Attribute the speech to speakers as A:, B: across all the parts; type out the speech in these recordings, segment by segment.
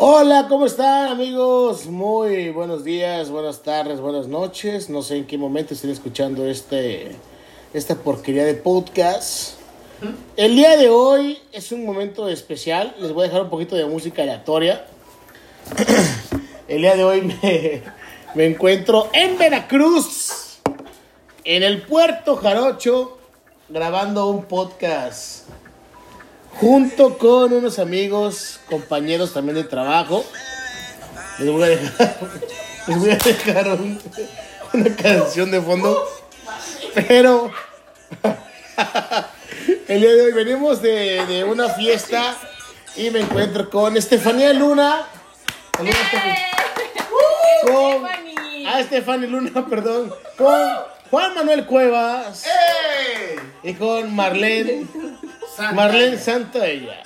A: Hola, ¿cómo están amigos? Muy buenos días, buenas tardes, buenas noches. No sé en qué momento estén escuchando este, esta porquería de podcast. El día de hoy es un momento especial. Les voy a dejar un poquito de música aleatoria. El día de hoy me, me encuentro en Veracruz, en el puerto Jarocho, grabando un podcast junto con unos amigos, compañeros también de trabajo. Les voy a dejar, les voy a dejar un- una canción de fondo. Pero el día de hoy venimos de, de una fiesta y me encuentro con Estefanía Luna. Saludos, Estefi- Con, a Estefanía Luna, perdón. Con Juan Manuel Cuevas y con Marlene. Marlene Santoya.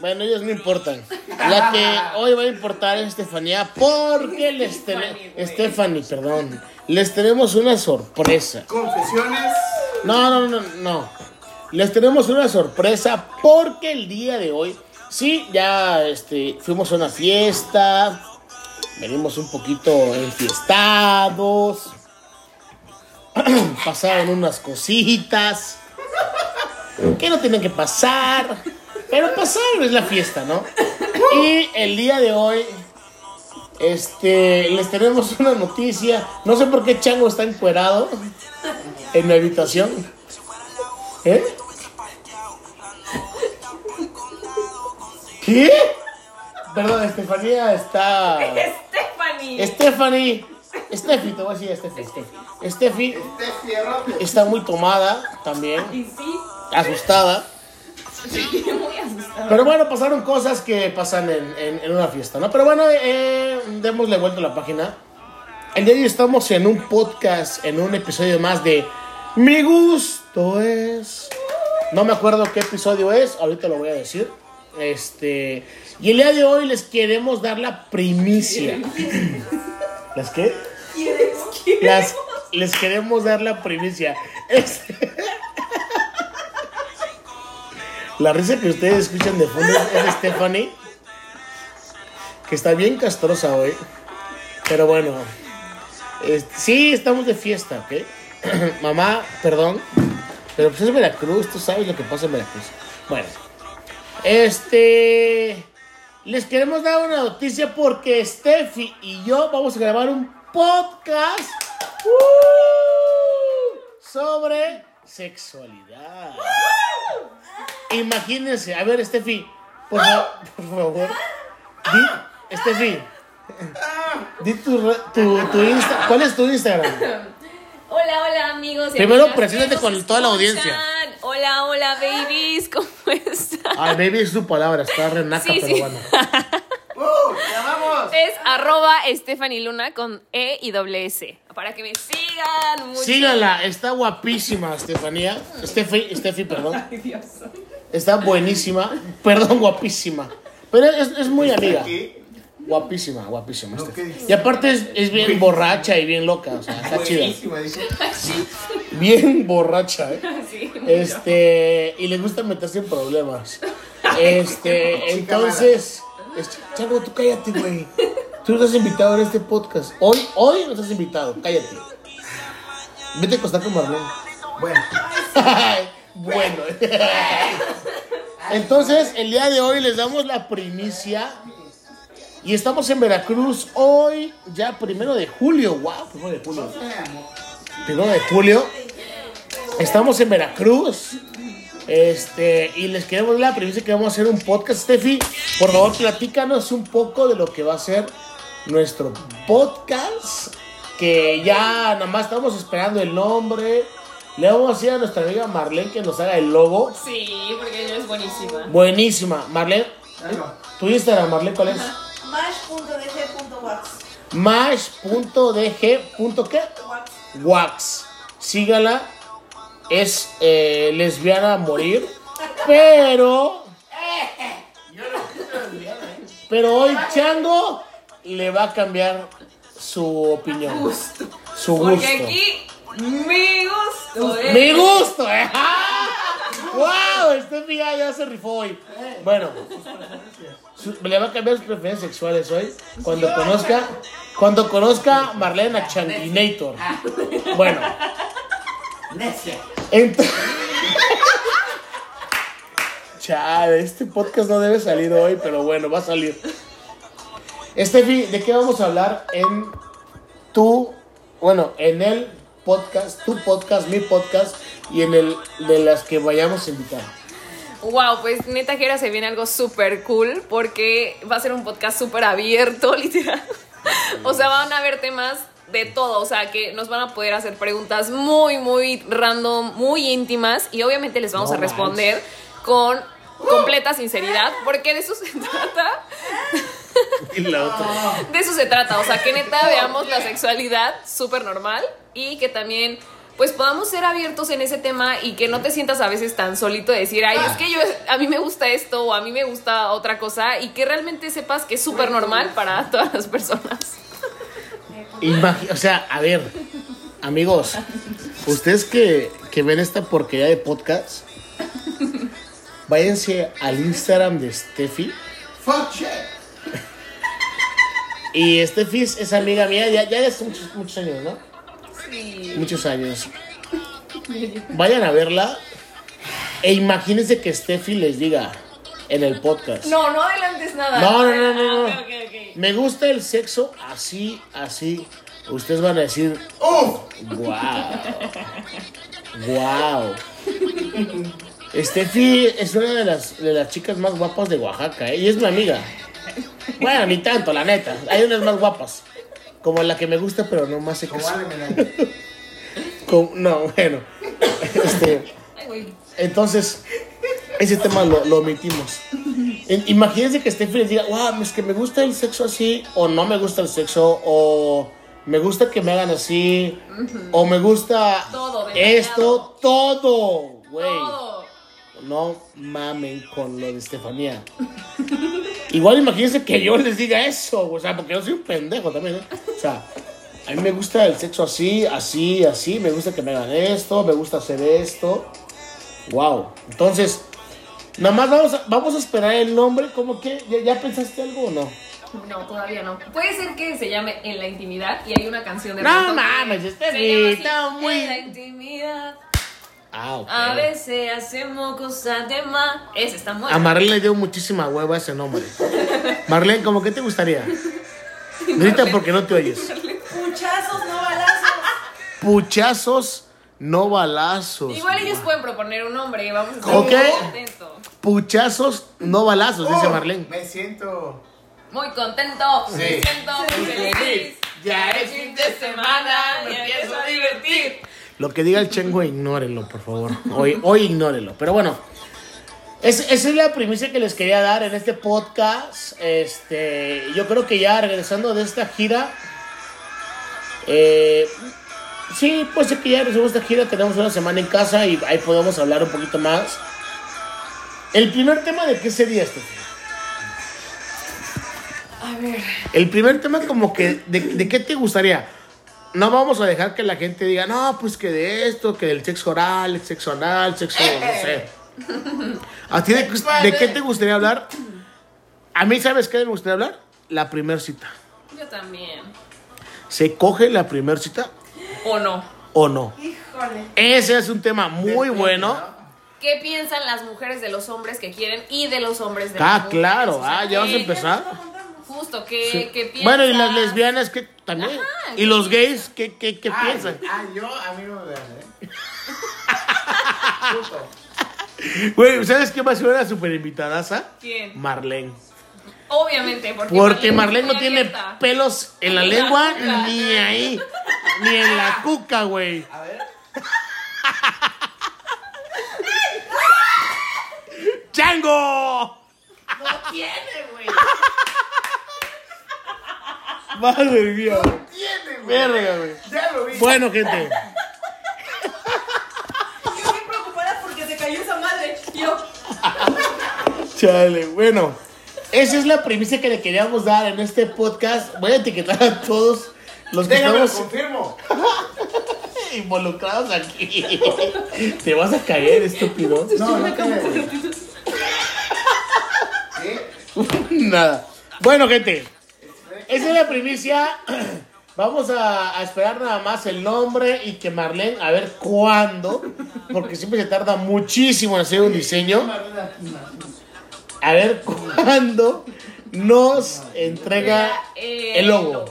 A: Bueno, ellos no importan. La que hoy va a importar es Estefanía porque les tenemos... Stephanie, perdón. Les tenemos una sorpresa.
B: Confesiones.
A: No, no, no, no. Les tenemos una sorpresa porque el día de hoy, sí, ya este, fuimos a una fiesta, venimos un poquito enfiestados, pasaron unas cositas que no tienen que pasar, pero pasaron, es la fiesta, ¿no? Y el día de hoy, este, les tenemos una noticia, no sé por qué Chango está encuerado en mi habitación. ¿Eh? ¿Qué? Perdón, Estefanía está.
C: Stephanie.
A: Stephanie. Steffi, te voy a decir Steffi. Steffi. Steffi está muy tomada también,
C: Y sí,
A: asustada.
C: muy asustada.
A: Pero bueno, pasaron cosas que pasan en, en- en una fiesta, ¿no? Pero bueno, eh, démosle vuelta a la página. El día de hoy estamos en un podcast, en un episodio más de Mi gusto es. No me acuerdo qué episodio es, ahorita lo voy a decir. Este. Y el día de hoy les queremos dar la primicia. ¿Las qué? Las, les queremos dar la primicia. Este- La risa que ustedes escuchan de fondo es Stephanie, que está bien castrosa hoy. Pero bueno, sí, estamos de fiesta, ¿ok? Mamá, perdón, pero pues es Veracruz, tú sabes lo que pasa en Veracruz. Bueno, este. Les queremos dar una noticia porque Steffi y yo vamos a grabar un podcast ¡uh! sobre sexualidad. Imagínense, a ver, Steffi, por, fa- por favor, di, Steffi, di tu, re- tu, tu Insta, ¿cuál es tu Instagram?
C: Hola, hola amigos. y
A: Primero,
C: amigas
A: preséntate con toda la audiencia.
C: escuchan. Hola, hola babies, ¿cómo están?
A: Ay, baby es su palabra, está renaca,
C: Sí,
A: pero
C: sí.
A: bueno.
B: ¡Uh!
C: Es arroba Stephanie Luna con E y doble S. Para que me sigan mucho.
A: Síganla, está guapísima, Estefanía. Steffi, Steffi, perdón.
C: Ay, Dios.
A: Está buenísima, perdón, guapísima. Pero es, es muy amiga. Guapísima, guapísima.
B: No,
A: Steffi.
B: ¿qué dices?
A: Y aparte es, es bien borracha y bien loca, o sea, está chida.
B: Buenísima, dice.
C: Sí,
A: Bien borracha, ¿eh?
C: sí.
A: Este, y le gusta meterse en problemas. Este, entonces, este, Chango, tú cállate, güey. Tú no estás invitado en este podcast. Hoy, hoy no estás invitado, cállate. Vete a acostar con Marlene.
B: Bueno,
A: bueno. Entonces, el día de hoy les damos la primicia. Y estamos en Veracruz hoy, ya primero de julio. Wow, primero de julio. Primero de julio. Estamos en Veracruz. Este, y les queremos la primicia que vamos a hacer un podcast. Steffi, por favor, platícanos un poco de lo que va a ser nuestro podcast. Que ya nada más estamos esperando el nombre. Le vamos a decir a nuestra amiga Marlene que nos haga el logo.
C: Sí, porque ella es buenísima.
A: Buenísima. Marlene,
B: claro.
A: tu Instagram, Marlene, ¿cuál es?
D: Mash.dg.wax.
A: Mash.dg.qué? Wax. Sígala. Es eh, lesbiana a morir. Pero. Pero hoy Chango le va a cambiar su opinión.
C: Gusto.
A: Su gusto.
C: Porque aquí mi gusto
A: Mi gusto, ¿eh? ¡Wow! Steffi ya, ya se rifó hoy. Bueno, le va a cambiar sus preferencias sexuales hoy. Cuando conozca, cuando conozca Marlene a Chanclinator. Bueno,
B: Necia.
A: entonces. Chale, este podcast no debe salir hoy, pero bueno, va a salir. Steffi, ¿de qué vamos a hablar en tu, bueno, en el podcast, tu podcast, mi podcast y en el de las que vayamos a invitar?
C: Wow, pues neta que ahora se viene algo súper cool porque va a ser un podcast súper abierto, literal. O sea, van a haber temas de todo, o sea, que nos van a poder hacer preguntas muy, muy random, muy íntimas y obviamente les vamos
A: No
C: a responder con completa sinceridad porque de eso se trata.
A: Y la otra.
C: De eso se trata, o sea, que neta veamos la sexualidad súper normal y que también pues podamos ser abiertos en ese tema y que no te sientas a veces tan solito de decir, ay, es que yo, a mí me gusta esto o a mí me gusta otra cosa y que realmente sepas que es súper normal para todas las personas.
A: Imagi- o sea, a ver, amigos, ustedes que, que ven esta porquería de podcast, váyanse al Instagram de Steffi.
B: Fuck shit.
A: Y Steffi es, es amiga mía, ya, ya hace muchos, muchos años, ¿no? Muchos años. Vayan a verla e imagínense que Steffi les diga en el podcast.
C: No, no adelantes nada.
A: No, no, no, no, no.
C: Ah.
A: Me gusta el sexo así, así. Ustedes van a decir,
B: Uf.
A: wow. Wow. Steffi es una de las, de las chicas más guapas de Oaxaca, ¿eh? Y es mi amiga. Bueno, ni tanto, la neta. Hay unas más guapas. Como la que me gusta, pero no más
B: Como
A: no, bueno. Este, entonces, ese tema lo, lo omitimos. Imagínense que les diga, wow, es que me gusta el sexo así, o no me gusta el sexo, o me gusta que me hagan así, o me gusta
C: Todo,
A: esto, todo, güey.
C: Todo.
A: No mamen con lo de Estefanía. Igual imagínense que yo les diga eso, o sea, porque yo soy un pendejo también, ¿eh? O sea, a mí me gusta el sexo así, así, así, me gusta que me hagan esto, me gusta hacer esto. Wow. Entonces, nada más vamos a, vamos a esperar el nombre, como que, ¿ya, ya pensaste algo o no?
C: No, todavía no. Puede ser que se llame En la intimidad y hay una canción de
A: No mames, este
C: se llama así,
A: está muy-
C: En la intimidad.
A: Ah.
C: A veces hacemos cosas de más. Ese está muy
A: A Marlene le dio muchísima hueva ese nombre. Marlene, ¿cómo que te gustaría? Grita porque no te oyes.
D: Puchazos, no balazos.
C: Igual ellos pueden proponer un nombre, vamos a estar
A: Ok.
C: muy contentos.
A: Puchazos, no balazos, dice
B: Oh,
A: Marlene.
B: Me siento.
C: Muy contento,
B: Sí.
C: me siento muy feliz. Ya es fin de semana, me empiezo a divertir.
A: Lo que diga el chengo, ignórenlo, por favor. Hoy, hoy ignórenlo. Pero bueno, es- esa es la primicia que les quería dar en este podcast. Este, yo creo que ya regresando de esta gira. Eh, sí, pues ser que ya regresamos de gira. Tenemos una semana en casa y ahí podemos hablar un poquito más. El primer tema de qué sería este.
C: A ver.
A: El primer tema como que, de, de qué te gustaría? No vamos a dejar que la gente diga, no, pues que de esto, que del sexo oral, el sexo anal, sexo, no sé. ¿A ti de, de qué te gustaría hablar? A mí, ¿sabes qué me gustaría hablar? La primer cita.
C: Yo también.
A: ¿Se coge la primer cita
C: ¿O no?
A: o no?
D: Híjole.
A: Ese es un tema muy
B: Depende,
A: bueno.
B: ¿no?
C: ¿Qué piensan las mujeres de los hombres que quieren y de los hombres de
A: Ah,
C: las mujeres?
A: claro,
C: O sea,
A: ah, ya vamos a
C: ¿qué-
A: empezar.
C: Justo, ¿qué,
A: Sí.
C: qué piensas?
A: Bueno, y las lesbianas, ¿qué también?
C: Ajá,
A: ¿Y los gays, qué, qué, qué
B: Ay,
A: piensan?
B: Ah, yo, a mí no me vean, ¿eh? Puto.
A: Güey, ¿sabes qué va a ser una super invitadaza?
C: ¿Quién?
A: Marlene.
C: Obviamente, porque,
A: Porque Marlene no tiene
C: abierta.
A: pelos en la lengua ni ahí, ni en la cuca, güey.
B: A ver.
A: ¡Chango!
D: No tiene, güey.
A: Madre mía, güey.
B: Tiene, güey.
A: Verga, güey.
B: Ya lo vi.
A: Bueno, gente.
D: Yo bien preocupada porque se cayó esa madre. Yo.
A: Chale, bueno. Esa es la premisa que le queríamos dar en este podcast. Voy a etiquetar a todos los que
B: Déjame, lo
A: estamos.
B: confirmo.
A: involucrados aquí. Te vas a caer, estúpido.
B: No, no.
A: Nada. Bueno, gente. Esa es la primicia. Vamos a, a esperar nada más el nombre y que Marlene, a ver cuándo, porque siempre se tarda muchísimo en hacer un diseño. A ver cuándo nos entrega el logo.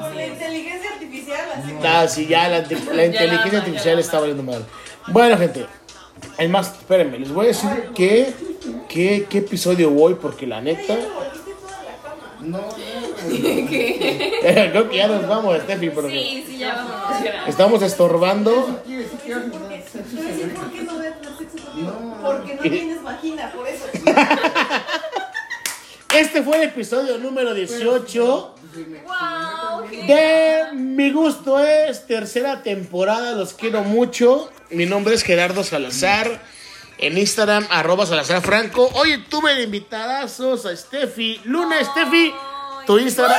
D: Con la inteligencia artificial, así.
A: Ah, sí, ya la, la inteligencia artificial está valiendo mal. Bueno, gente. Es más, espérenme, les voy a decir qué, qué, qué episodio voy, porque la neta.
B: No, no.
A: Creo que ya nos vamos, Steffi, porque
C: Sí, sí, ya vamos. ya.
A: estamos estorbando.
B: ¿Quiere decir que
D: por qué no ves el sexo conmigo.
B: No.
D: Porque no tienes vagina, por eso.
A: Este fue el episodio número 18
C: Wow, qué-
A: de Mi Gusto es tercera temporada. Los quiero mucho. Mi nombre es Gerardo Salazar. En Instagram, arroba Salazar Franco. Oye, tuve de invitadazos a Steffi. Luna, Steffi, tu Instagram.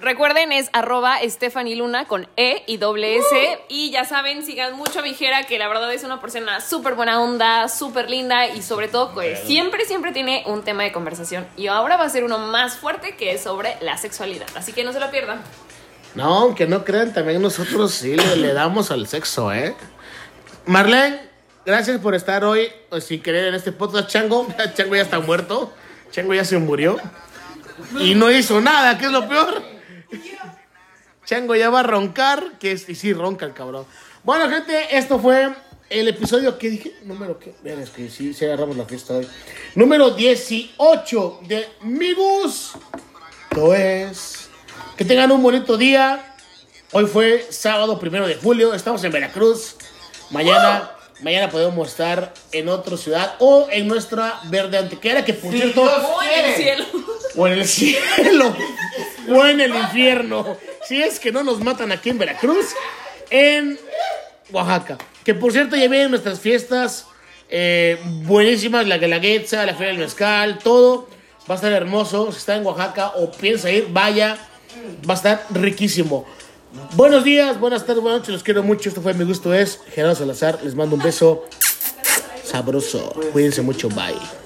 C: Recuerden, es arroba Stephanie Luna con E y doble S. Y ya saben, sigan mucho a Vigera, que la verdad es una persona súper buena onda, súper linda y sobre todo, pues siempre, siempre tiene un tema de conversación. Y ahora va a ser uno más fuerte que es sobre la sexualidad. Así que no se lo pierdan.
A: No, aunque no crean, también nosotros sí le, le damos al sexo, ¿eh? Marlene, gracias por estar hoy, sin querer, en este podcast. Chango, Chango ya está muerto. Chango ya se murió. Y no hizo nada, que es lo peor. Chango ya va a roncar, que es, y sí ronca el cabrón. Bueno, gente, esto fue el episodio que dije, número que, vean, es que sí, sí agarramos la fiesta hoy. Número 18 de Migus. Esto es. Que tengan un bonito día. Hoy fue sábado primero de julio. Estamos en Veracruz. Mañana, mañana podemos estar en otra ciudad o en nuestra verde antequera, que por
B: Sí,
A: cierto,
C: Oh, cielo.
A: O en el cielo, o en el infierno. Si es que no nos matan aquí en Veracruz, en Oaxaca. Que por cierto, ya vienen nuestras fiestas eh, buenísimas: la Guelaguetza, la Feria del Mezcal, todo. Va a estar hermoso. Si está en Oaxaca o piensa ir, vaya. Va a estar riquísimo. Buenos días, buenas tardes, buenas noches. Los quiero mucho. Esto fue Mi Gusto Es. Gerardo Salazar. Les mando un beso sabroso. Cuídense mucho. Bye.